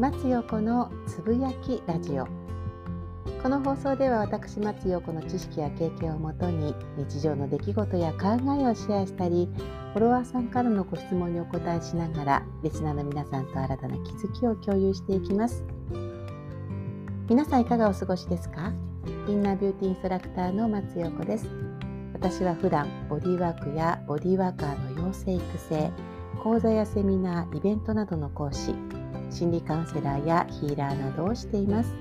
松陽子のつぶやきラジオ。この放送では私松陽子の知識や経験をもとに日常の出来事や考えをシェアしたりフォロワーさんからのご質問にお答えしながらリスナーの皆さんと新たな気づきを共有していきます。皆さんいかがお過ごしですか？インナービューティーインストラクターの松陽子です。私は普段ボディワークやボディワーカーの養成育成講座やセミナーイベントなどの講師。心理カウンセラーやヒーラーなどをしています。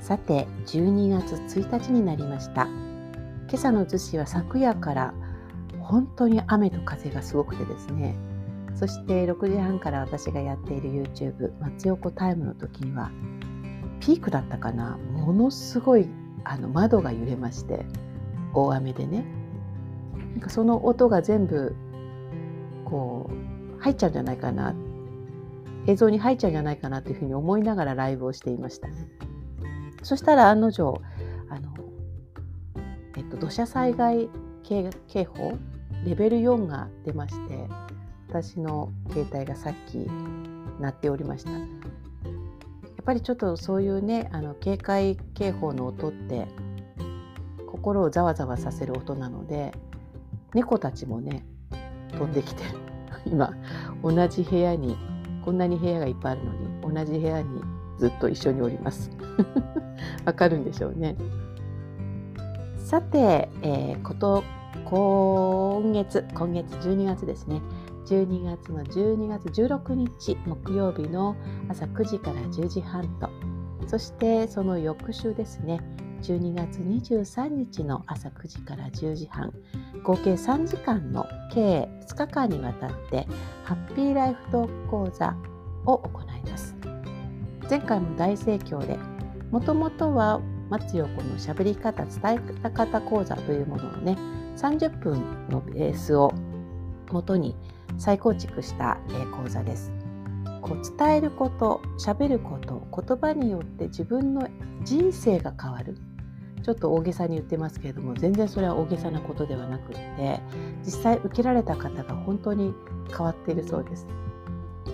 さて12月1日になりました。今朝の逗子は昨夜から本当に雨と風がすごくてですね。そして6時半から私がやっている YouTube 松横タイムの時にはピークだったかな。ものすごいあの窓が揺れまして大雨でね。なんかその音が全部こう入っちゃうんじゃないかな映像に入っちゃうんじゃないかなというふうに思いながらライブをしていました。そしたら案の定あの、えっと、土砂災害警報レベル4が出まして私の携帯がさっき鳴っておりました。やっぱりちょっとそういうねあの警戒警報の音って心をざわざわさせる音なので猫たちもね飛んできて今同じ部屋にこんなに部屋がいっぱいあるのに同じ部屋にずっと一緒におります。わかるんでしょうね。さて、えー、こと今月今月12月ですね。12月の12月16日木曜日の朝9時から10時半と。そしてその翌週ですね。12月23日の朝9時から10時半合計3時間の計2日間にわたってハッピーライフトーク講座を行います。前回も大盛況でもともとは松横のしゃべり方伝え方講座というものをね30分のベースをもとに再構築した講座です。こう伝えること喋ること言葉によって自分の人生が変わる。ちょっと大げさに言ってますけれども全然それは大げさなことではなくって実際受けられた方が本当に変わっているそうです。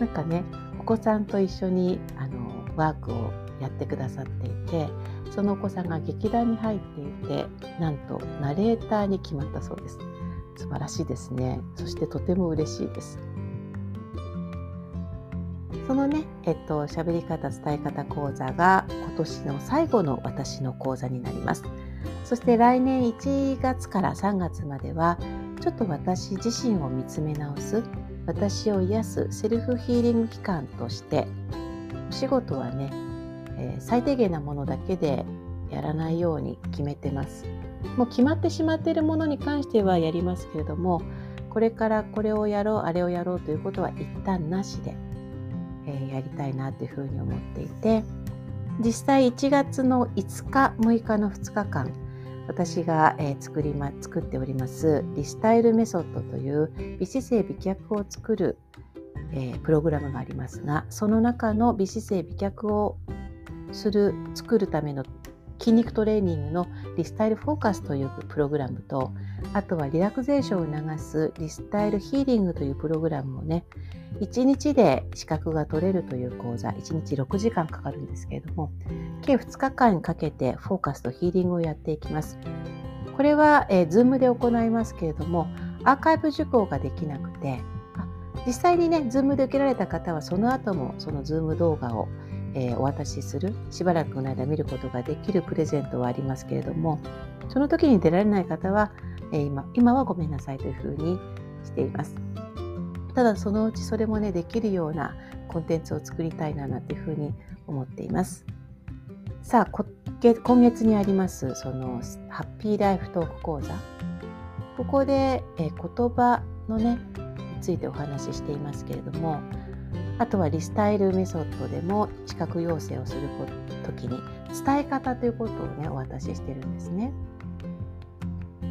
なんかねお子さんと一緒にあのワークをやってくださっていてそのお子さんが劇団に入っていてなんとナレーターに決まったそうです。素晴らしいですね。そしてとても嬉しいです。そのね、えっと、喋り方、伝え方講座が今年の最後の私の講座になります。そして来年1月から3月までは、ちょっと私自身を見つめ直す、私を癒すセルフヒーリング期間として、お仕事はね、えー、最低限なものだけでやらないように決めてます。もう決まってしまっているものに関してはやりますけれども、これからこれをやろう、あれをやろうということは一旦なしで、えやりたいなというふうに思っていて。実際1月の5日6日の2日間私が、え作りま作っておりますリスタイルメソッドという美姿勢美脚を作る、えプログラムがありますがその中の美姿勢美脚をする作るための筋肉トレーニングのリスタイルフォーカスというプログラムとあとはリラクゼーションを促すリスタイルヒーリングというプログラムをね1日で資格が取れるという講座1日6時間かかるんですけれども計2日間かけてフォーカスとヒーリングをやっていきます。これは、えー、Zoom で行いますけれどもアーカイブ受講ができなくて実際にね Zoom で受けられた方はその後もその Zoom 動画をえー、お渡しするしばらくの間見ることができるプレゼントはありますけれどもその時に出られない方は、えー、今今はごめんなさいというふうにしています。ただそのうちそれもねできるようなコンテンツを作りたいななんていうふうに思っています。さあ今月にありますそのハッピーライフトーク講座ここで、えー、言葉のねについてお話ししていますけれどもあとはリスタイルメソッドでも資格要請をする時に伝え方ということをねお渡ししてるんですね。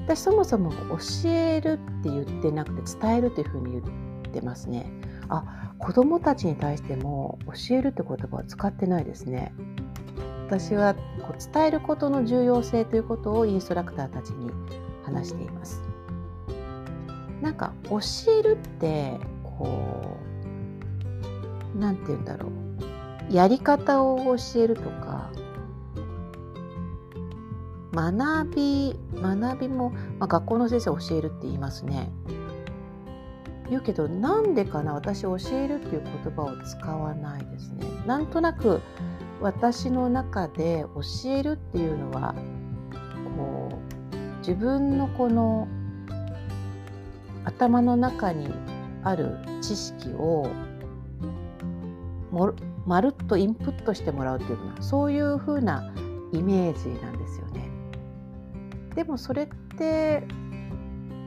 私そもそも教えるって言ってなくて伝えるというふうに言ってますね。あ子どもたちに対しても教えるって言葉は使ってないですね。私はこう伝えることの重要性ということをインストラクターたちに話しています。なんか教えるってこう何て言うんだろう。やり方を教えるとか学び学びも、まあ、学校の先生教えるって言いますね。言うけどなんでかな私教えるっていう言葉を使わないですね。なんとなく私の中で教えるっていうのはこう自分のこの頭の中にある知識をもまるっとインプットしてもらうっていうのはそういうふうなイメージなんですよね。でもそれって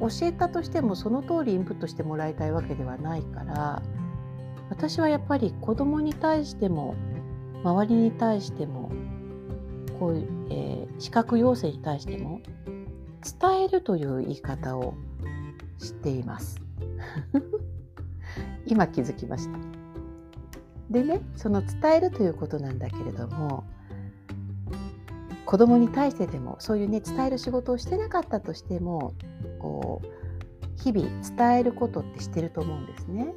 教えたとしてもその通りインプットしてもらいたいわけではないから私はやっぱり子供に対しても周りに対してもこういう、えー、視覚要請に対しても伝えるという言い方をしています。今気づきました。でねその伝えるということなんだけれども子供に対してでもそういうね伝える仕事をしてなかったとしてもこう日々伝えることってしてると思うんですね。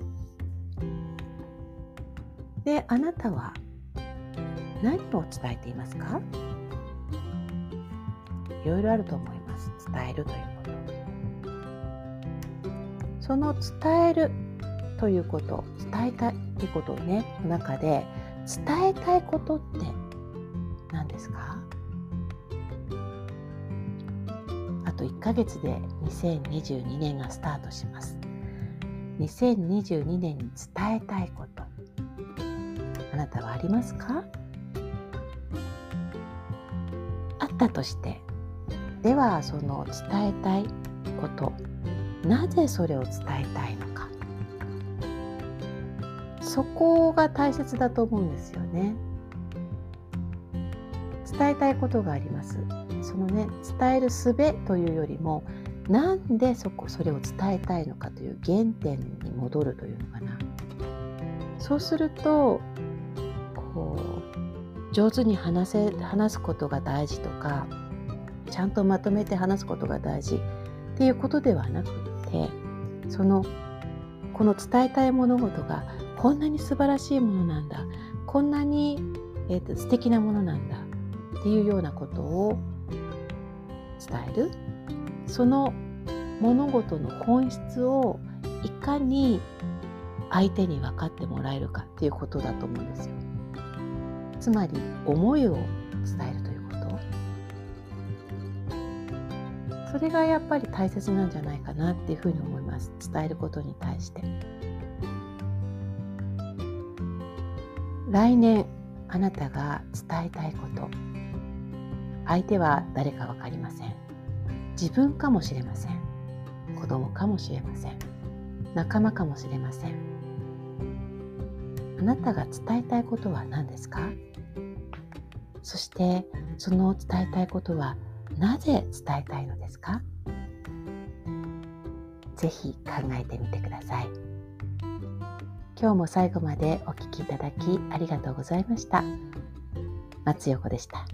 であなたは何を伝えていますか？いろいろあると思います。伝えるということ。その伝えるということ伝えたいってことをねの中で伝えたいことって何ですか？あと1ヶ月で2022年がスタートします。2022年に伝えたいこと。あなたはありますか？あったとして。ではその伝えたいこと。なぜそれを伝えたいの？そこが大切だと思うんですよね。伝えたいことがあります。そのね伝える術というよりもなんでそこそれを伝えたいのかという原点に戻るというのかな。そうするとこう上手に話せ話すことが大事とかちゃんとまとめて話すことが大事っていうことではなくてそのこの伝えたい物事がこんなに素晴らしいものなんだ。こんなに、えーと、素敵なものなんだ。っていうようなことを伝える。その物事の本質をいかに相手に分かってもらえるかっていうことだと思うんですよ。つまり思いを伝えるということ。それがやっぱり大切なんじゃないかなっていうふうに思います。伝えることに対して。来年あなたが伝えたいこと。相手は誰か分かりません。自分かもしれません。子供かもしれません。仲間かもしれません。あなたが伝えたいことは何ですか？そしてその伝えたいことはなぜ伝えたいのですか？ぜひ考えてみてください。今日も最後までお聴きいただきありがとうございました。松横でした。